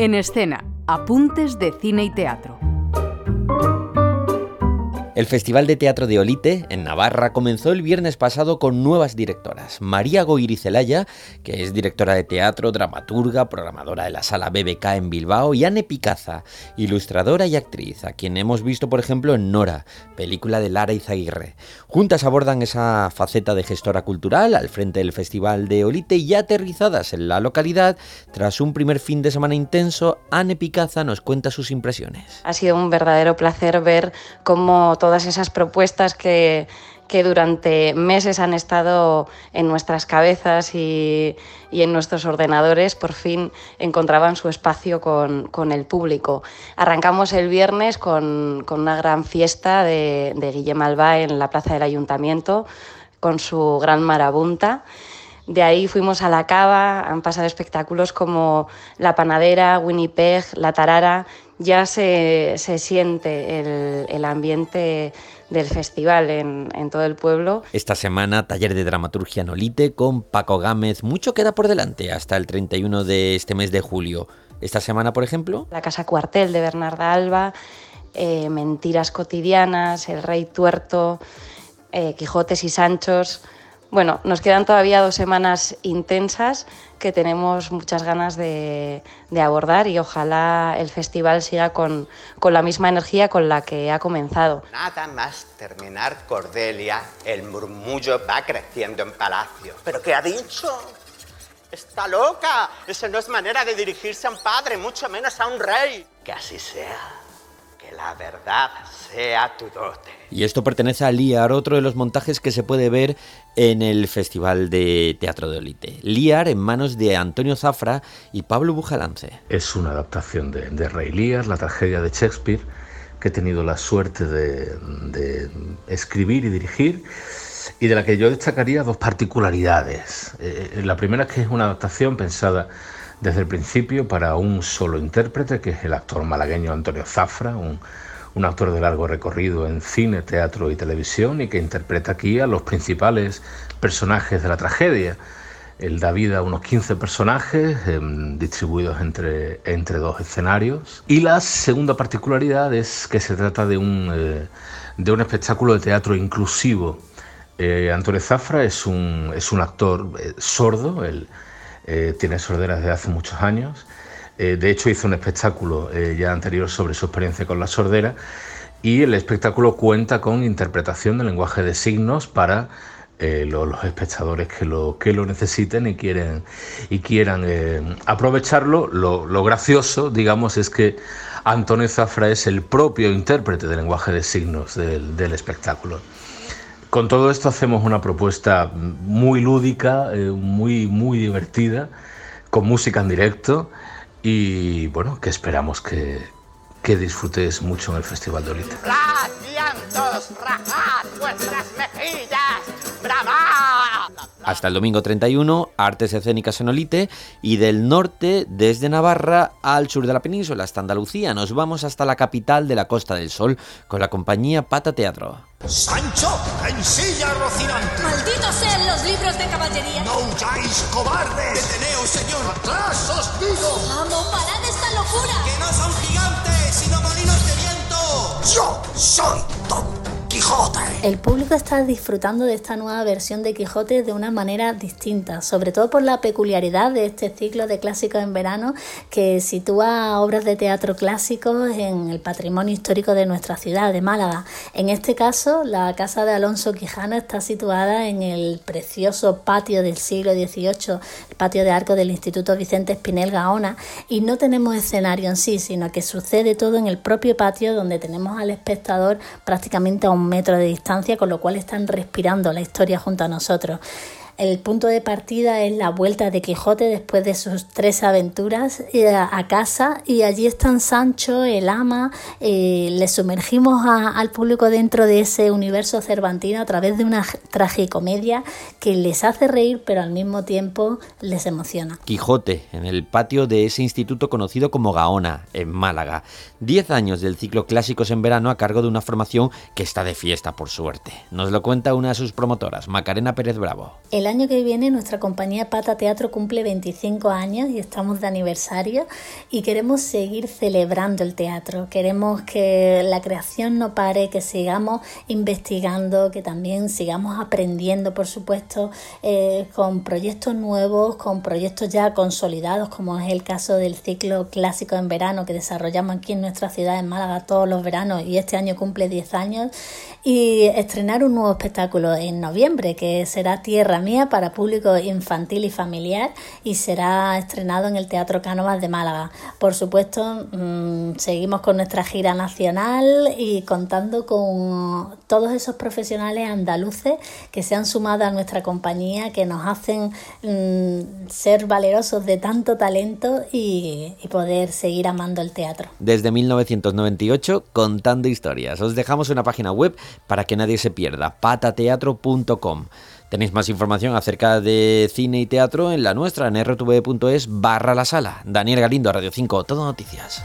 En escena, apuntes de cine y teatro. El Festival de Teatro de Olite, en Navarra, comenzó el viernes pasado con nuevas directoras. María Goirizelaya, que es directora de teatro, dramaturga, programadora de la sala BBK en Bilbao, y Anne Picaza, ilustradora y actriz, a quien hemos visto, por ejemplo, en Nora, película de Lara Izaguirre. Juntas abordan esa faceta de gestora cultural al frente del Festival de Olite y aterrizadas en la localidad, tras un primer fin de semana intenso, Anne Picaza nos cuenta sus impresiones. Ha sido un verdadero placer ver cómo todo todas esas propuestas que, que durante meses han estado en nuestras cabezas y, y, en nuestros ordenadores, por fin encontraban su espacio con, con el público. Arrancamos el viernes con, con una gran fiesta de, de Guillem Alba en la plaza del ayuntamiento, con su gran marabunta. De ahí fuimos a la cava, han pasado espectáculos como La Panadera, Winnipeg, La Tarara. Ya se, se siente el, el, ambiente del festival en, en, todo el pueblo. Esta semana, taller de dramaturgia en Olite con Paco Gámez. Mucho queda por delante hasta el 31 de este mes de julio. Esta semana, por ejemplo. La Casa Cuartel de Bernarda Alba, eh, Mentiras Cotidianas, El Rey Tuerto, eh, Quijotes y Sanchos. Bueno, nos quedan todavía dos semanas intensas que tenemos muchas ganas de, abordar y ojalá el festival siga con, con, la misma energía con la que ha comenzado. Nada más terminar Cordelia, el murmullo va creciendo en palacio. ¿Pero qué ha dicho? Está loca. Eso no es manera de dirigirse a un padre, mucho menos a un rey. Que así sea que la verdad sea tu dote. Y esto pertenece a Liar, otro de los montajes que se puede ver en el Festival de Teatro de Olite. Liar en manos de Antonio Zafra y Pablo Bujalance. Es una adaptación de, de Rey Lear, la tragedia de Shakespeare, que he tenido la suerte de, escribir y dirigir y de la que yo destacaría dos particularidades. Eh, la primera es que es una adaptación pensada desde el principio para un solo intérprete, que es el actor malagueño Antonio Zafra, un, un, actor de largo recorrido en cine, teatro y televisión, y que interpreta aquí a los principales personajes de la tragedia. Él da vida a unos 15 personajes eh, distribuidos entre, entre dos escenarios. Y la segunda particularidad es que se trata de un, eh, de un espectáculo de teatro inclusivo. Eh, Antonio Zafra es un, es un actor sordo, él, eh, tiene sordera desde hace muchos años. Eh, de hecho, hizo un espectáculo eh, ya anterior sobre su experiencia con la sordera y el espectáculo cuenta con interpretación del lenguaje de signos para lo, los espectadores que lo, que lo necesiten y, quieren, y quieran aprovecharlo. Lo, lo gracioso, digamos, es que Antonio Zafra es el propio intérprete del lenguaje de signos del, del espectáculo. Con todo esto hacemos una propuesta muy lúdica, eh, muy, muy divertida, con música en directo y bueno, que esperamos que, que disfrutéis mucho en el Festival de Olite. Hasta el domingo 31, artes escénicas en Olite y del norte, desde Navarra al sur de la península, hasta Andalucía. Nos vamos hasta la capital de la Costa del Sol con la compañía Pata Teatro. ¡Sancho! ¡En silla, Rocinante! ¡Malditos sean los libros de caballería! ¡No huyáis, cobardes! ¡Deteneos, señor! ¡Atrás, os digo! ¡Vamos, parad esta locura! ¡Que no son gigantes, sino molinos de viento! ¡Yo soy Don Quijote. El público está disfrutando de esta nueva versión de Quijote de una manera distinta, sobre todo por la peculiaridad de este ciclo de clásicos en verano que sitúa obras de teatro clásicos en el patrimonio histórico de nuestra ciudad, de Málaga. En este caso, la casa de Alonso Quijano está situada en el precioso patio del siglo XVIII, el patio de arco del Instituto Vicente Espinel Gaona, y no tenemos escenario en sí, sino que sucede todo en el propio patio donde tenemos al espectador prácticamente a un metro de distancia, con lo cual están respirando la historia junto a nosotros. El punto de partida es la vuelta de Quijote después de sus tres aventuras a casa y allí están Sancho, el ama, eh, le sumergimos a, al público dentro de ese universo cervantino a través de una tragicomedia que les hace reír pero al mismo tiempo les emociona. Quijote, en el patio de ese instituto conocido como Gaona, en Málaga. Diez años del ciclo Clásicos en Verano a cargo de una formación que está de fiesta por suerte. Nos lo cuenta una de sus promotoras, Macarena Pérez Bravo. El año que viene nuestra compañía Pata Teatro cumple 25 años y estamos de aniversario y queremos seguir celebrando el teatro. Queremos que la creación no pare, que sigamos investigando, que también sigamos aprendiendo, por supuesto, eh, con proyectos nuevos, con proyectos ya consolidados, como es el caso del ciclo clásico en verano que desarrollamos aquí en nuestra ciudad, en Málaga, todos los veranos y este año cumple 10 años. Y estrenar un nuevo espectáculo en noviembre que será Tierra Mía para público infantil y familiar y será estrenado en el Teatro Cánovas de Málaga. Por supuesto, mmm, seguimos con nuestra gira nacional y contando con todos esos profesionales andaluces que se han sumado a nuestra compañía, que nos hacen mmm, ser valerosos de tanto talento y poder seguir amando el teatro. Desde 1998, contando historias. Os dejamos una página web para que nadie se pierda, patateatro.com. Tenéis más información acerca de cine y teatro en la nuestra, en rtv.es barra la sala. Daniel Galindo, Radio 5, Todo Noticias.